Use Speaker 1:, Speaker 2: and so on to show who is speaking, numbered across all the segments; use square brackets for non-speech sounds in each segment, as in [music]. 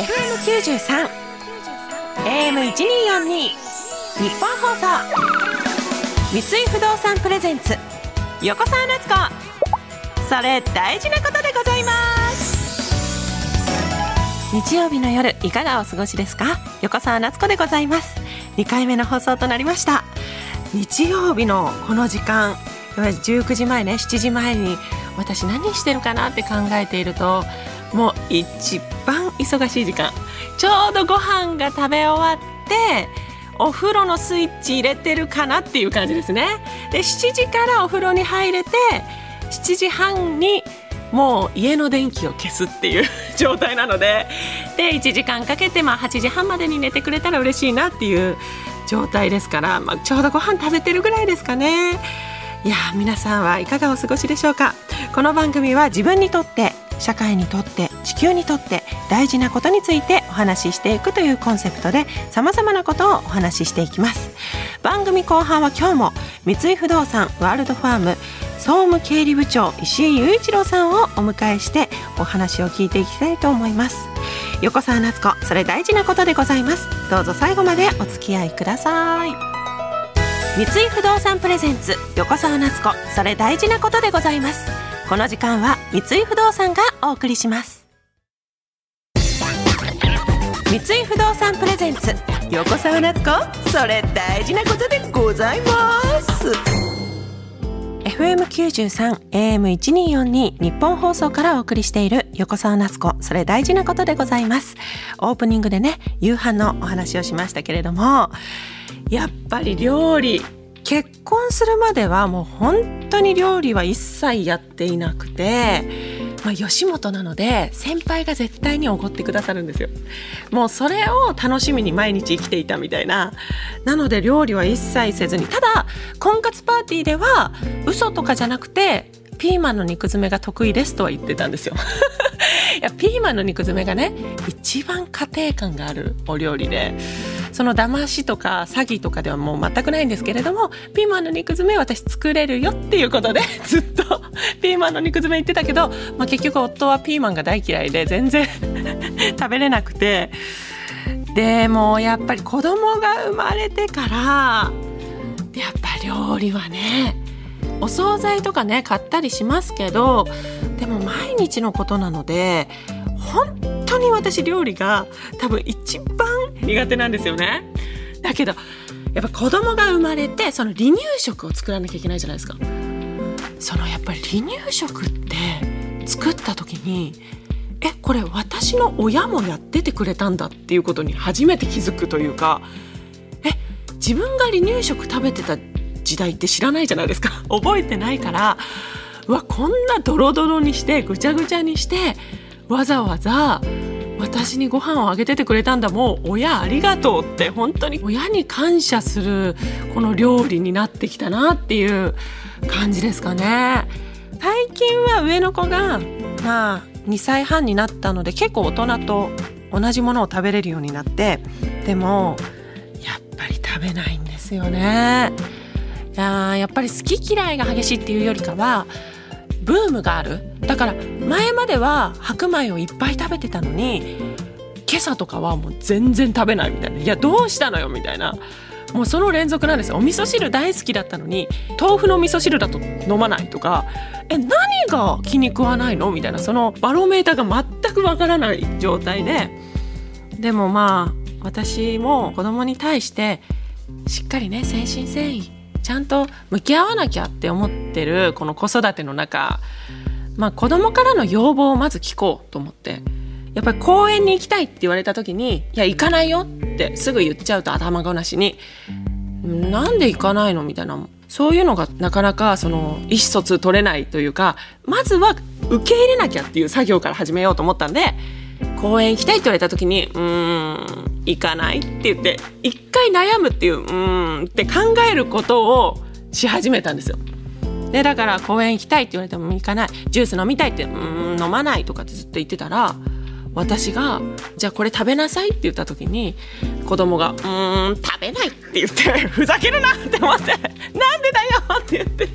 Speaker 1: FM93 AM1242 日本放送。三井不動産プレゼンツ横澤夏子。それ大事なことでございます。日曜日の夜いかがお過ごしですか？横澤夏子でございます。2回目の放送となりました。日曜日のこの時間19時前ね7時前に私何してるかなって考えているともう一番忙しい時間。ちょうどご飯が食べ終わってお風呂のスイッチ入れてるかなっていう感じですね。で7時からお風呂に入れて7時半にもう家の電気を消すっていう状態なのでで1時間かけてまあ8時半までに寝てくれたら嬉しいなっていう状態ですから、まあ、ちょうどご飯食べてるぐらいですかね。いや皆さんはいかがお過ごしでしょうか。この番組は自分にとって社会にとって地球にとって大事なことについてお話ししていくというコンセプトで様々なことをお話ししていきます。番組後半は今日も三井不動産ワールドファーム総務経理部長石井雄一郎さんをお迎えしてお話を聞いていきたいと思います。横澤夏子それ大事なことでございます。どうぞ最後までお付き合いください。三井不動産プレゼンツ横澤夏子それ大事なことでございます。この時間は三井不動産がお送りします。三井不動産プレゼンツ横澤夏子それ大事なことでございます。FM93 AM1242 日本放送からお送りしている横澤夏子それ大事なことでございます。オープニングでね夕飯のお話をしましたけれどもやっぱり料理結婚するまではもう本当に料理は一切やっていなくて、まあ、吉本なので先輩が絶対におごってくださるんですよ。もうそれを楽しみに毎日生きていたみたいな。なので料理は一切せずに。ただ婚活パーティーでは嘘とかじゃなくてピーマンの肉詰めが得意ですとは言ってたんですよ。[laughs] いやピーマンの肉詰めがね一番家庭感があるお料理で。その騙しとか詐欺とかではもう全くないんですけれどもピーマンの肉詰め私作れるよっていうことで [laughs] ずっとピーマンの肉詰め言ってたけど、まあ、結局夫はピーマンが大嫌いで全然 [laughs] 食べれなくて。でもやっぱり子供が生まれてからやっぱ料理はねお惣菜とかね買ったりしますけどでも毎日のことなので本当に私料理が多分一番苦手なんですよね。だけどやっぱ子供が生まれてその離乳食を作らなきゃいけないじゃないですか。そのやっぱり離乳食って作った時にえこれ私の親もやっててくれたんだっていうことに初めて気づくというかえ自分が離乳食食べてた時代って知らないじゃないですか [laughs] 覚えてないからうわこんなドロドロにしてぐちゃぐちゃにしてわざわざ私にご飯をあげててくれたんだ。もう親ありがとうって本当に。親に感謝するこの料理になってきたなっていう感じですかね。最近は上の子がまあ2歳半になったので結構大人と同じものを食べれるようになってでもやっぱり食べないんですよね。いややっぱり好き嫌いが激しいっていうよりかはブームがある。だから前までは白米をいっぱい食べてたのに今朝とかはもう全然食べないみたいな。いやどうしたのよみたいな。もうその連続なんですよ。お味噌汁大好きだったのに豆腐の味噌汁だと飲まないとか。え何が気に食わないのみたいな。そのバロメーターが全くわからない状態で。でもまあ私も子供に対してしっかりね誠心誠意ちゃんと向き合わなきゃって思ってるこの子育ての中、まあ、子供からの要望をまず聞こうと思ってやっぱり公園に行きたいって言われた時に「いや行かないよ」ってすぐ言っちゃうと頭ごなしに「なんで行かないの?」みたいなそういうのがなかなかその意思疎通取れないというかまずは受け入れなきゃっていう作業から始めようと思ったんで公園行きたいって言われた時に「うーん行かない?」って言って一回悩むっていう「うーん」って考えることをし始めたんですよ。でだから公園行きたいって言われても行かないジュース飲みたいって「うん飲まない」とかってずっと言ってたら私が「じゃあこれ食べなさい」って言った時に子供が「うーん食べない」って言ってふざけるなって思って「なんでだよ!」って言って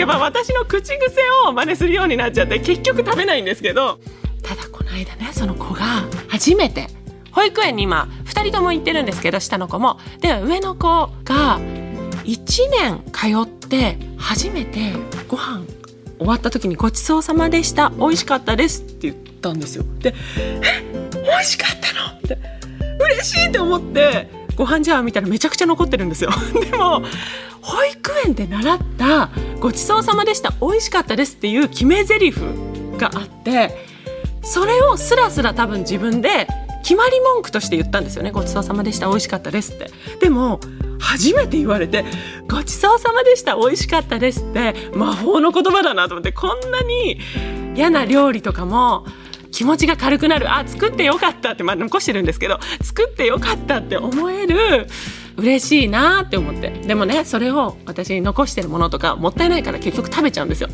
Speaker 1: やっぱ私の口癖を真似するようになっちゃって結局食べないんですけどただこの間ねその子が初めて保育園に今2人とも行ってるんですけど下の子もで上の子が1年通って初めてご飯終わった時に「ごちそうさまでした美味しかったです」って言ったんですよ。で「え美味しかったの?」って嬉しいって思ってご飯じゃあ見たらめちゃくちゃ残ってるんですよ。[laughs] でも保育園で習った「ごちそうさまでした美味しかったです」っていう決め台詞があってそれをスラスラ多分自分で決まり文句として言ったんですよねごちそうさまでした美味しかったですってでも初めて言われてごちそうさまでした美味しかったですって魔法の言葉だなと思ってこんなに嫌な料理とかも気持ちが軽くなるあ作ってよかったって、まあ、残してるんですけど作ってよかったって思える嬉しいなって思ってでもねそれを私に残してるものとかもったいないから結局食べちゃうんですよ。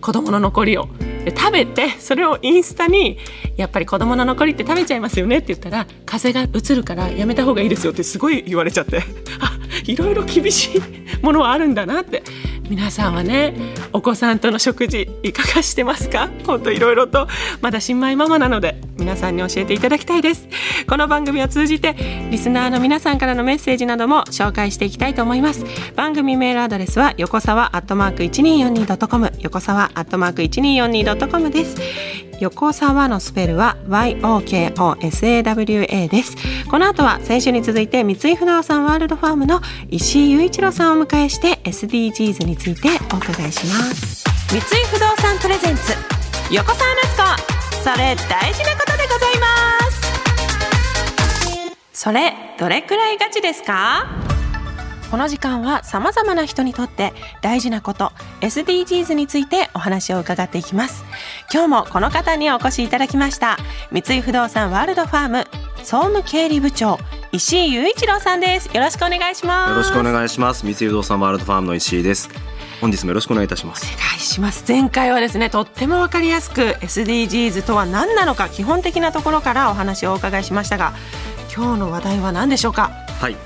Speaker 1: 子供の残りを。で食べてそれをインスタにやっぱり子供の残りって食べちゃいますよねって言ったら風がうつるからやめた方がいいですよってすごい言われちゃって。あいろいろ厳しいものはあるんだなって。皆さんはねお子さんとの食事いかがしてますか？本当いろいろとまだ新米ママなので皆さんに教えていただきたいです。この番組を通じてリスナーの皆さんからのメッセージなども紹介していきたいと思います。番組メールアドレスは横沢アットマーク 1242.com 横沢アットマーク 1242.com です。横沢のスペルは YOKOSAWA です。この後は先週に続いて三井不動産ワールドファームの石井雄一郎さんをお迎えして SDGs についてお伺いします。三井不動産プレゼンツ横澤夏子。それ大事なことでございます。それどれくらいガチですか？この時間は様々な人にとって大事なこと SDGs についてお話を伺っていきます。今日もこの方にお越しいただきました三井不動産ワールドファーム総務経理部長石井雄一郎さんです。よろしくお願いします。
Speaker 2: よろしくお願いします。三井不動産ワールドファームの石井です。本日もよろしくお願いいたします。
Speaker 1: お願いします。前回はですねとってもわかりやすく SDGs とは何なのか基本的なところからお話をお伺いしましたが今日の話題は何でしょうか？
Speaker 2: はい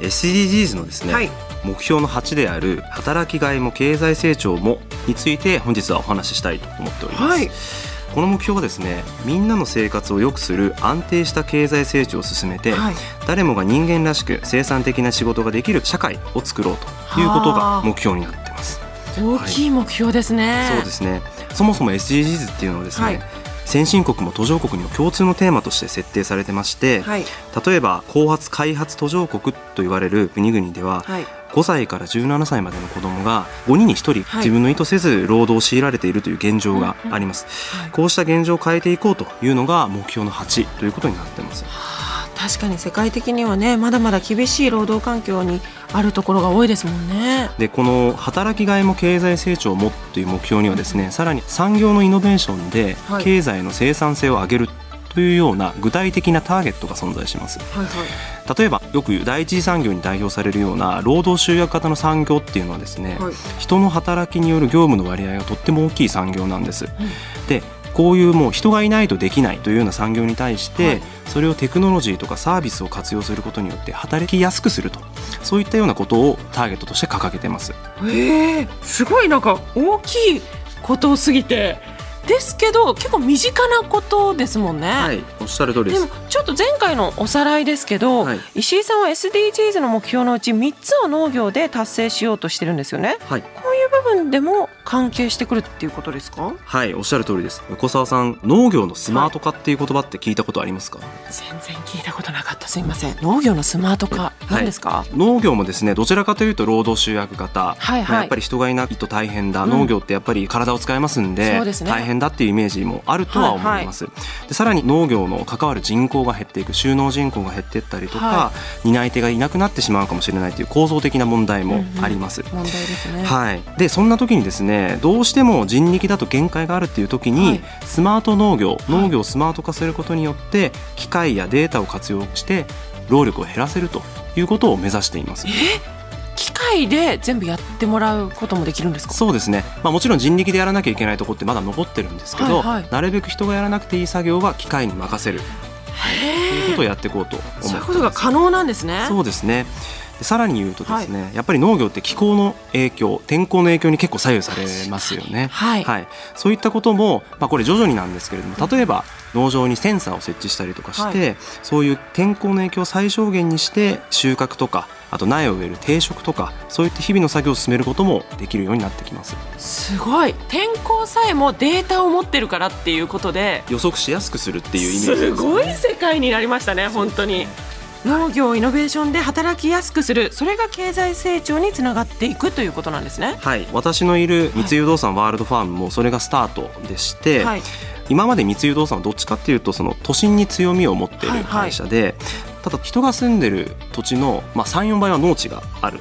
Speaker 2: SDGs のですね、はい、目標の8である働きがいも経済成長もについて本日はお話ししたいと思っております、はい、この目標はですねみんなの生活を良くする安定した経済成長を進めて、はい、誰もが人間らしく生産的な仕事ができる社会を作ろうということが目標になっています。
Speaker 1: 大きい目標ですね、
Speaker 2: そうですね。そもそも SDGs っていうのはですね、先進国も途上国にも共通のテーマとして設定されてまして、はい、例えば後発開発途上国と言われる国々では、はい、5歳から17歳までの子どもが5人に1人自分の意図せず労働を強いられているという現状があります、こうした現状を変えていこうというのが目標の8ということになっています。
Speaker 1: 確かに世界的にはねまだまだ厳しい労働環境にあるところが多いですもんね。
Speaker 2: でこの働きがいも経済成長もという目標にはですねさらに産業のイノベーションで経済の生産性を上げるというような具体的なターゲットが存在します、はいはい、例えばよく第一次産業に代表されるような労働集約型の産業っていうのはですね、はい、人の働きによる業務の割合がとっても大きい産業なんです、うん、でこういうもう人がいないとできないというような産業に対して、はい、それをテクノロジーとかサービスを活用することによって働きやすくするとそういったようなことをターゲットとして掲げてます。
Speaker 1: えー、すごいなんか大きいことすぎてですけど結構身近なことですもんね。
Speaker 2: はい、おっしゃる通りで
Speaker 1: す。でもちょっと前回のおさらいですけど、はい、石井さんは SDGs の目標のうち3つを農業で達成しようとしてるんですよね。はい。部分でも関係してくるっていうことですか？
Speaker 2: はいおっしゃる通りです。横澤さん農業のスマート化っていう言葉って聞いたことありますか、はい、
Speaker 1: 全然聞いたことなかった。すみません。農業のスマート化何ですか、はい、
Speaker 2: 農業もですねどちらかというと労働集約型、はいはい、やっぱり人がいないと大変だ、うん、農業ってやっぱり体を使いますんで、ね、大変だっていうイメージもあるとは思います、はいはい、でさらに農業の関わる人口が減っていく収納人口が減っていったりとか、はい、担い手がいなくなってしまうかもしれないという構造的な問題もあります、うんうん、
Speaker 1: 問題ですね。
Speaker 2: はい。でそんな時にですねどうしても人力だと限界があるっていう時に、はい、スマート農業農業をスマート化することによって機械やデータを活用して労力を減らせるということを目指しています。
Speaker 1: 機械で全部やってもらうこともできるんですか？
Speaker 2: そうですね、まあ、もちろん人力でやらなきゃいけないところってまだ残ってるんですけど、はいはい、なるべく人がやらなくていい作業は機械に任せるということをやっていこうと思って
Speaker 1: そういうことが可能なんですね。
Speaker 2: そうですねさらに言うとですね、はい、やっぱり農業って気候の影響天候の影響に結構左右されますよね、
Speaker 1: はい、
Speaker 2: はい、そういったことも、まあ、これ徐々になんですけれども例えば農場にセンサーを設置したりとかして、はい、そういう天候の影響を最小限にして収穫とかあと苗を植える定食とかそういった日々の作業を進めることもできるようになってきます。
Speaker 1: すごい。天候さえもデータを持ってるからっていうことで。
Speaker 2: 予測しやすくするっていう意味
Speaker 1: ね、すごい世界になりましたね本当に。農業イノベーションで働きやすくする。それが経済成長につながっていくということなんですね。
Speaker 2: はい。私のいる三井不動産ワールドファームもそれがスタートでして、はい、今まで三井不動産はどっちかっていうとその都心に強みを持っている会社で、はい。はいただ人が住んでる土地の、まあ、34倍は農地がある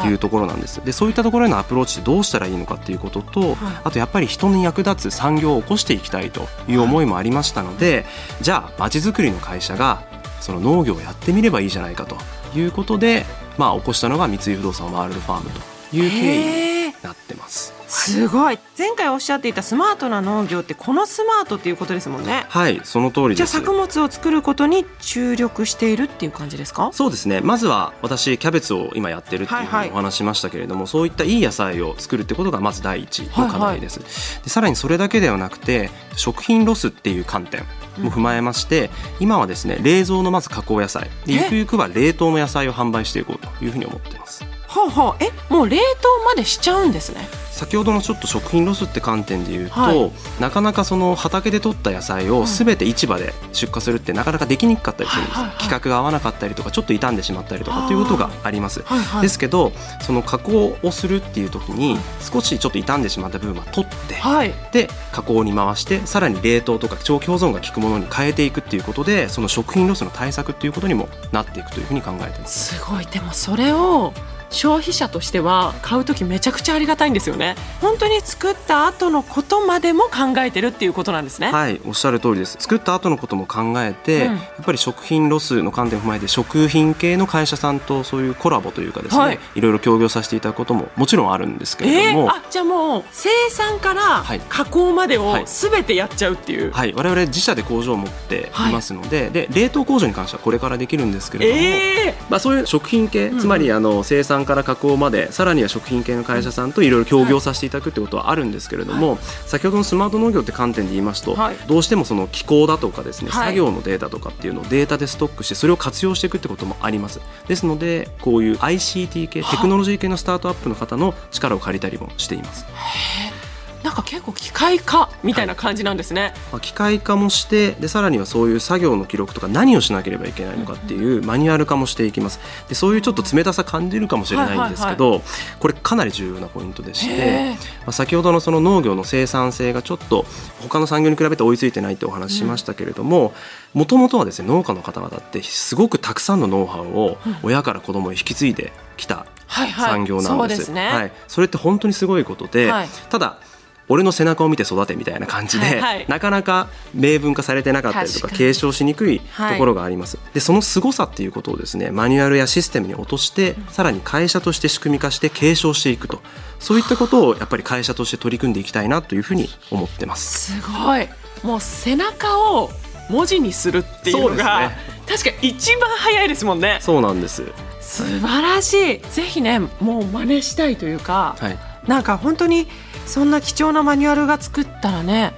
Speaker 2: というところなんです、でそういったところへのアプローチってどうしたらいいのかっていうことと、はい、あとやっぱり人に役立つ産業を起こしていきたいという思いもありましたので、はい、じゃあまちづくりの会社がその農業をやってみればいいじゃないかということで、まあ、起こしたのが三井不動産ワールドファームという経緯になってます。
Speaker 1: すごい。前回おっしゃっていたスマートな農業ってこのスマートっていうことですもんね。
Speaker 2: はいその通り
Speaker 1: じゃあ作物を作ることに注力しているっていう感じですか？
Speaker 2: そうですね。まずは私キャベツを今やってるっていうふうにお話しましたけれども、はいはい、そういったいい野菜を作るってことがまず第一の課題です、はい。はい、でさらにそれだけではなくて食品ロスっていう観点も踏まえまして、うん、今はですね冷蔵のまず加工野菜。でゆくゆくは冷凍の野菜を販売していこうというふうに思っています。
Speaker 1: はあはあ、えもう冷凍までしちゃうんですね
Speaker 2: 先ほどのちょっと食品ロスって観点で言うと、はい、なかなかその畑で取った野菜をすべて市場で出荷するってなかなかできにくかったりするんです、はいはいはい、規格が合わなかったりとかちょっと傷んでしまったりとかということがあります、はいはい、ですけどその加工をするっていう時に少しちょっと傷んでしまった部分は取って、はい、で加工に回してさらに冷凍とか長期保存が効くものに変えていくっていうことでその食品ロスの対策っていうことにもなっていくというふうに考えてます。
Speaker 1: すごい。でもそれを消費者としては買う時めちゃくちゃありがたいんですよね。本当に作った後のことまでも考えてるっていうことなんですね。
Speaker 2: はいおっしゃる通りです。作った後のことも考えて、うん、やっぱり食品ロスの観点を踏まえて食品系の会社さんとそういうコラボというかですね、はい、いろいろ協業させていただくことももちろんあるんですけれども、えー、
Speaker 1: あじゃあもう生産から加工までをすべてやっちゃうっていう、
Speaker 2: はい、はい、我々自社で工場を持っていますのではい、で冷凍工場に関してはこれからできるんですけれども、えー、まあ、そういう食品系、つまりあの生産から加工までさらには食品系の会社さんといろいろ協業させていただくってことはあるんですけれども、はい、先ほどのスマート農業って観点で言いますと、はい、どうしてもその気候だとかですね、作業のデータとかっていうのをデータでストックしてそれを活用していくってこともあります。ですのでこういう ICT 系テクノロジー系のスタートアップの方の力を借りたりもしています。
Speaker 1: か結構機械化みたいな感じなんですね、はい、
Speaker 2: まあ、機械化もしてでさらにはそういう作業の記録とか何をしなければいけないのかっていうマニュアル化もしていきます。でそういうちょっと冷たさ感じるかもしれないんですけど、はいはいはい、これかなり重要なポイントでして、まあ、先ほどのその農業の生産性がちょっと他の産業に比べて追いついてないってお話ししましたけれどももともとはですね農家の方々ってすごくたくさんのノウハウを親から子供に引き継いできた産業なんです。はい、それって本当にすごいことで、はい、ただ俺の背中を見て育てみたいな感じで、はいはい、なかなか明文化されてなかったりとか継承しにくいところがあります、はい、でその凄さっていうことをですねマニュアルやシステムに落として、うん、さらに会社として仕組み化して継承していくと。そういったことをやっぱり会社として取り組んでいきたいなというふうに思ってます。
Speaker 1: すごい。もう背中を文字にするっていうのが、ね、確か一番早いですもんね。
Speaker 2: そうなんです。
Speaker 1: 素晴らしい。ぜひねもう真似したいというか、はい、なんか本当にそんな貴重なマニュアルが作ったらね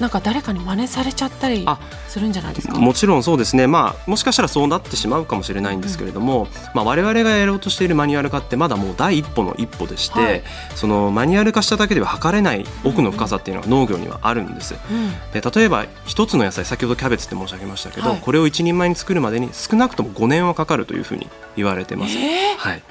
Speaker 1: なんか誰かに真似されちゃったりするんじゃないですか？
Speaker 2: もちろんそうですね、まあ、もしかしたらそうなってしまうかもしれないんですけれども、うん、まあ、我々がやろうとしているマニュアル化ってまだもう第一歩の一歩でして、はい、そのマニュアル化しただけでは測れない奥の深さっていうのは農業にはあるんです。うん、で例えば一つの野菜先ほどキャベツって申し上げましたけど、はい、これを一人前に作るまでに少なくとも5年はかかるというふうに言われてます。えー、はい。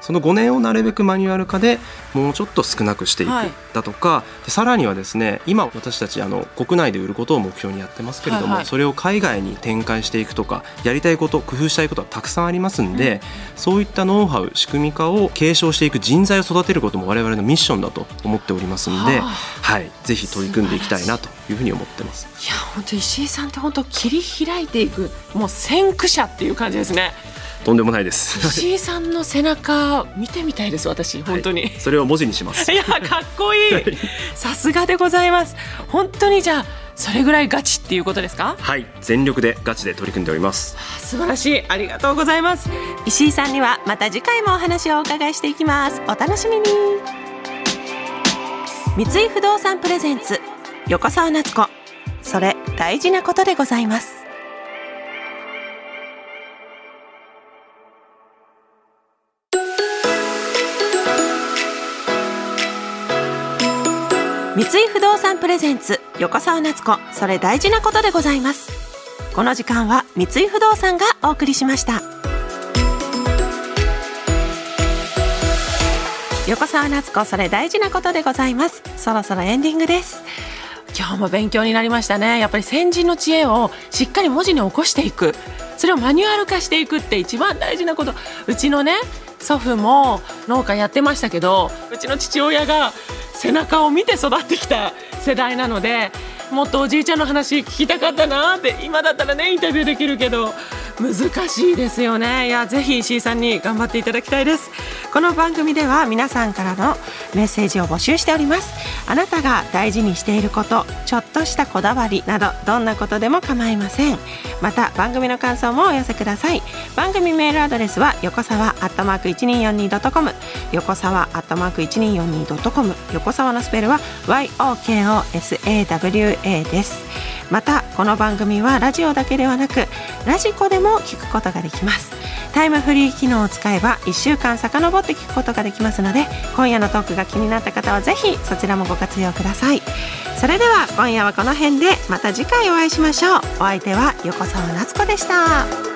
Speaker 2: その5年をなるべくマニュアル化でもうちょっと少なくしていくだとか、はい、さらにはですね今私たちあの国内で売ることを目標にやってますけれども、はいはい、それを海外に展開していくとかやりたいこと工夫したいことはたくさんありますんで、うん、そういったノウハウ仕組み化を継承していく人材を育てることも我々のミッションだと思っておりますんで、ははい、ぜひ取り組んでいきたいなというふうに思ってます。
Speaker 1: いや本当石井さんって本当切り開いていくもう先駆者っていう感じですね。
Speaker 2: とんでもないです。
Speaker 1: 石井さんの背中見てみたいです私本当に、はい、
Speaker 2: それを文字にします。
Speaker 1: いやかっこいい。さすがでございます。本当にじゃあそれぐらいガチってっていうことですか？
Speaker 2: はい。全力でガチで取り組んでおります。
Speaker 1: 素晴らしい。ありがとうございます。石井さんにはまた次回もお話をお伺いしていきます。お楽しみに。三井不動産プレゼンツ横澤夏子。それ大事なことでございます三井不動産プレゼンツ横澤夏子。それ大事なことでございます。この時間は三井不動産がお送りしました。横澤夏子それ大事なことでございます。そろそろエンディングです。今日も勉強になりましたね。やっぱり先人の知恵をしっかり文字に起こしていく。それをマニュアル化していくって一番大事なこと。うちのね祖父も農家やってましたけどうちの父親が背中を見て育ってきた世代なのでもっとおじいちゃんの話聞きたかったなって今だったらねインタビューできるけど難しいですよね。いやぜひ石井さんに頑張っていただきたいです。この番組では皆さんからのメッセージを募集しております。あなたが大事にしていることちょっとしたこだわりなどどんなことでも構いません。また番組の感想もお寄せください。番組メールアドレスは横沢アットマーク 1242.com 横沢アットマーク 1242.com 横沢のスペルは YOKOSAWA です。またこの番組はラジオだけではなくラジコでも聞くことができます。タイムフリー機能を使えば1週間遡って聞くことができますので今夜のトークが気になった方はぜひそちらもご活用ください。それでは今夜はこの辺でまた次回お会いしましょう。お相手は横澤夏子でした。